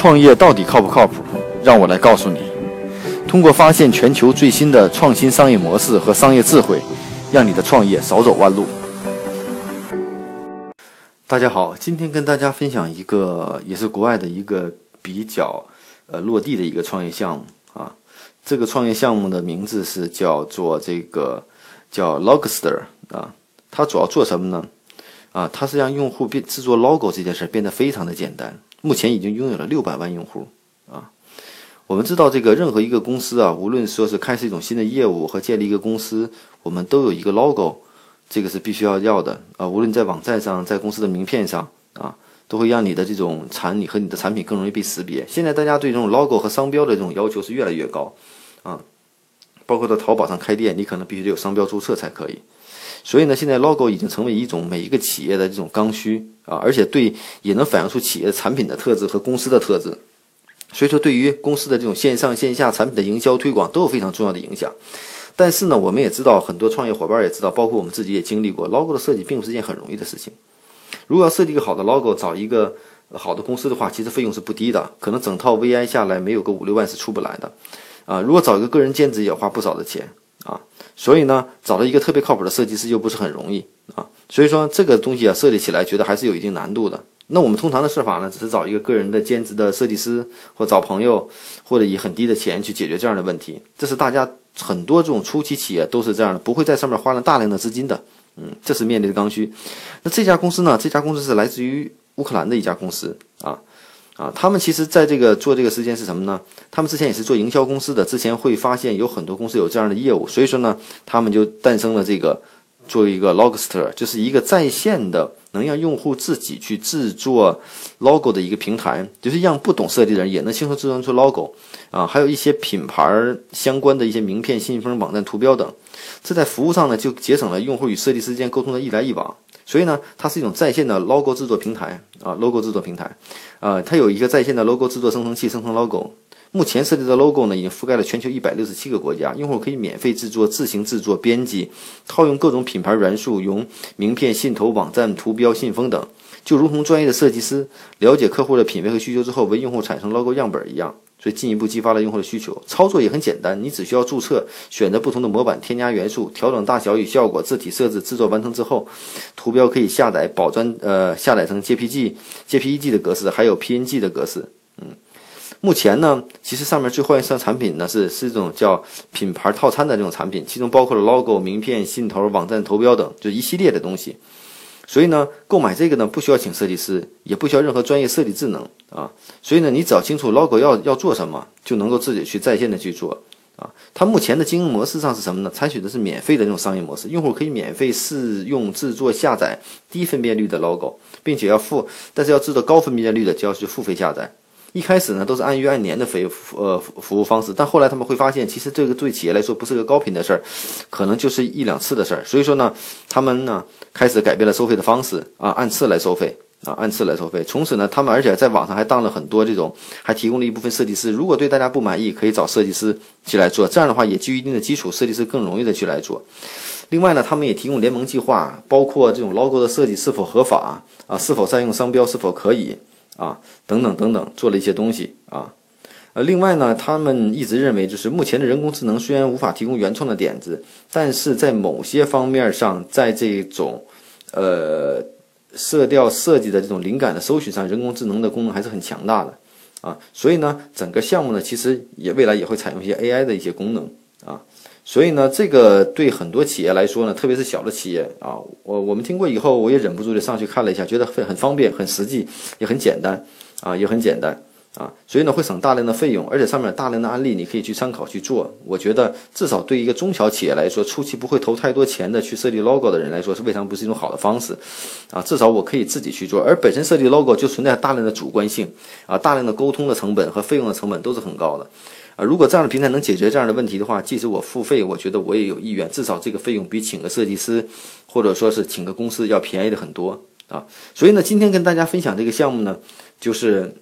创业到底靠不靠谱？让我来告诉你。通过发现全球最新的创新商业模式和商业智慧，让你的创业少走弯路。大家好，今天跟大家分享一个也是国外的一个比较呃落地的一个创业项目啊。这个创业项目的名字是叫做这个叫 Logster 啊。它主要做什么呢？啊，它是让用户变制作 logo 这件事变得非常的简单。目前已经拥有了六百万用户啊！我们知道，这个任何一个公司啊，无论说是开始一种新的业务和建立一个公司，我们都有一个 logo，这个是必须要要的啊。无论在网站上，在公司的名片上啊，都会让你的这种产品和你的产品更容易被识别。现在大家对这种 logo 和商标的这种要求是越来越高啊，包括到淘宝上开店，你可能必须得有商标注册才可以。所以呢，现在 logo 已经成为一种每一个企业的这种刚需啊，而且对也能反映出企业产品的特质和公司的特质。所以说，对于公司的这种线上线下产品的营销推广都有非常重要的影响。但是呢，我们也知道很多创业伙伴也知道，包括我们自己也经历过，logo 的设计并不是件很容易的事情。如果要设计一个好的 logo，找一个好的公司的话，其实费用是不低的，可能整套 VI 下来没有个五六万是出不来的。啊，如果找一个个人兼职，也花不少的钱啊。所以呢，找到一个特别靠谱的设计师又不是很容易啊，所以说这个东西啊设计起来觉得还是有一定难度的。那我们通常的设法呢，只是找一个个人的兼职的设计师，或找朋友，或者以很低的钱去解决这样的问题。这是大家很多这种初期企业都是这样的，不会在上面花了大量的资金的。嗯，这是面临的刚需。那这家公司呢？这家公司是来自于乌克兰的一家公司啊。啊，他们其实在这个做这个时间是什么呢？他们之前也是做营销公司的，之前会发现有很多公司有这样的业务，所以说呢，他们就诞生了这个作为一个 Logster，就是一个在线的能让用户自己去制作 logo 的一个平台，就是让不懂设计的人也能轻松制作出 logo 啊，还有一些品牌相关的一些名片、信封、网站图标等，这在服务上呢就节省了用户与设计师之间沟通的一来一往。所以呢，它是一种在线的 logo 制作平台啊，logo 制作平台，啊，它有一个在线的 logo 制作生成器生成 logo。目前设计的 logo 呢，已经覆盖了全球一百六十七个国家，用户可以免费制作、自行制作、编辑，套用各种品牌元素，用名片、信头、网站图标、信封等，就如同专业的设计师了解客户的品味和需求之后，为用户产生 logo 样本一样。所以进一步激发了用户的需求，操作也很简单，你只需要注册，选择不同的模板，添加元素，调整大小与效果，字体设置，制作完成之后，图标可以下载，保专呃下载成 JPG、JPEG 的格式，还有 PNG 的格式。嗯，目前呢，其实上面最欢迎上产品呢是是一种叫品牌套餐的这种产品，其中包括了 logo、名片、信头、网站图标等，就一系列的东西。所以呢，购买这个呢，不需要请设计师，也不需要任何专业设计智能啊。所以呢，你只要清楚 logo 要要做什么，就能够自己去在线的去做啊。它目前的经营模式上是什么呢？采取的是免费的这种商业模式，用户可以免费试用制作下载低分辨率的 logo，并且要付，但是要制作高分辨率的就要去付费下载。一开始呢，都是按月按年的费呃服务方式，但后来他们会发现，其实这个对企业来说不是个高频的事儿，可能就是一两次的事儿。所以说呢，他们呢开始改变了收费的方式啊，按次来收费啊，按次来收费。从此呢，他们而且在网上还当了很多这种，还提供了一部分设计师。如果对大家不满意，可以找设计师去来做。这样的话，也基于一定的基础，设计师更容易的去来做。另外呢，他们也提供联盟计划，包括这种 logo 的设计是否合法啊，是否占用商标，是否可以。啊，等等等等，做了一些东西啊，呃，另外呢，他们一直认为，就是目前的人工智能虽然无法提供原创的点子，但是在某些方面上，在这种呃色调设计的这种灵感的搜寻上，人工智能的功能还是很强大的啊，所以呢，整个项目呢，其实也未来也会采用一些 AI 的一些功能啊。所以呢，这个对很多企业来说呢，特别是小的企业啊，我我们听过以后，我也忍不住的上去看了一下，觉得很很方便、很实际，也很简单啊，也很简单。啊，所以呢，会省大量的费用，而且上面大量的案例你可以去参考去做。我觉得至少对一个中小企业来说，初期不会投太多钱的去设计 logo 的人来说，是未尝不是一种好的方式啊。至少我可以自己去做，而本身设计 logo 就存在大量的主观性啊，大量的沟通的成本和费用的成本都是很高的。啊，如果这样的平台能解决这样的问题的话，即使我付费，我觉得我也有意愿。至少这个费用比请个设计师，或者说是请个公司要便宜的很多啊。所以呢，今天跟大家分享这个项目呢，就是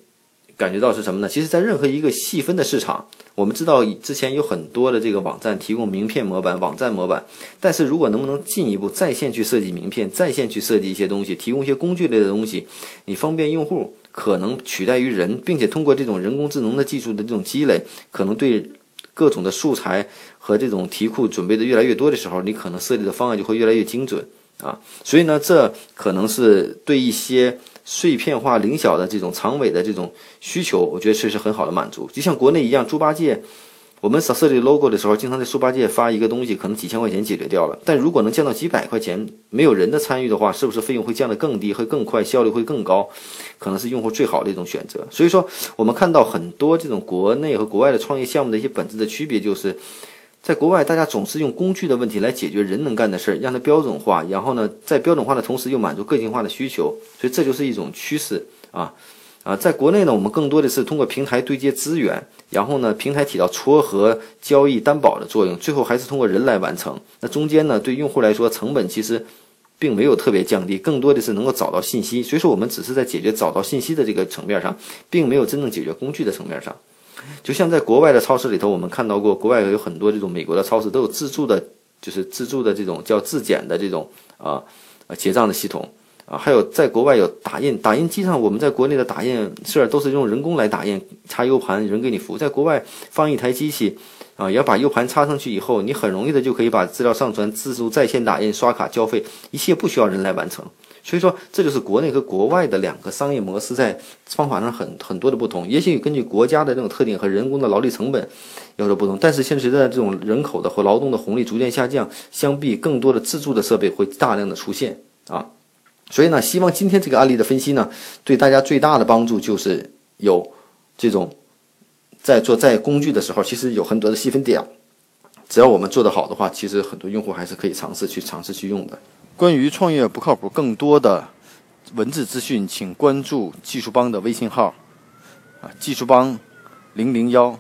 感觉到是什么呢？其实，在任何一个细分的市场，我们知道之前有很多的这个网站提供名片模板、网站模板，但是如果能不能进一步在线去设计名片，在线去设计一些东西，提供一些工具类的东西，你方便用户，可能取代于人，并且通过这种人工智能的技术的这种积累，可能对各种的素材和这种题库准备的越来越多的时候，你可能设计的方案就会越来越精准啊。所以呢，这可能是对一些。碎片化、零小的这种长尾的这种需求，我觉得确实很好的满足。就像国内一样，猪八戒，我们设计 logo 的时候，经常在猪八戒发一个东西，可能几千块钱解决掉了。但如果能降到几百块钱，没有人的参与的话，是不是费用会降得更低，会更快，效率会更高？可能是用户最好的一种选择。所以说，我们看到很多这种国内和国外的创业项目的一些本质的区别，就是。在国外，大家总是用工具的问题来解决人能干的事儿，让它标准化，然后呢，在标准化的同时又满足个性化的需求，所以这就是一种趋势啊啊！在国内呢，我们更多的是通过平台对接资源，然后呢，平台起到撮合、交易、担保的作用，最后还是通过人来完成。那中间呢，对用户来说，成本其实并没有特别降低，更多的是能够找到信息。所以说，我们只是在解决找到信息的这个层面上，并没有真正解决工具的层面上。就像在国外的超市里头，我们看到过，国外有很多这种美国的超市都有自助的，就是自助的这种叫自检的这种啊，结账的系统。啊，还有在国外有打印，打印机上我们在国内的打印事儿都是用人工来打印，插 U 盘人给你服务，在国外放一台机器啊，要把 U 盘插上去以后，你很容易的就可以把资料上传，自助在线打印、刷卡交费，一切不需要人来完成。所以说，这就是国内和国外的两个商业模式在方法上很很多的不同。也许根据国家的这种特点和人工的劳力成本有所不同，但是现在随着这种人口的和劳动的红利逐渐下降，相比更多的自助的设备会大量的出现啊。所以呢，希望今天这个案例的分析呢，对大家最大的帮助就是有这种在做在工具的时候，其实有很多的细分点，只要我们做得好的话，其实很多用户还是可以尝试去尝试去用的。关于创业不靠谱，更多的文字资讯，请关注技术帮的微信号，啊，技术帮零零幺。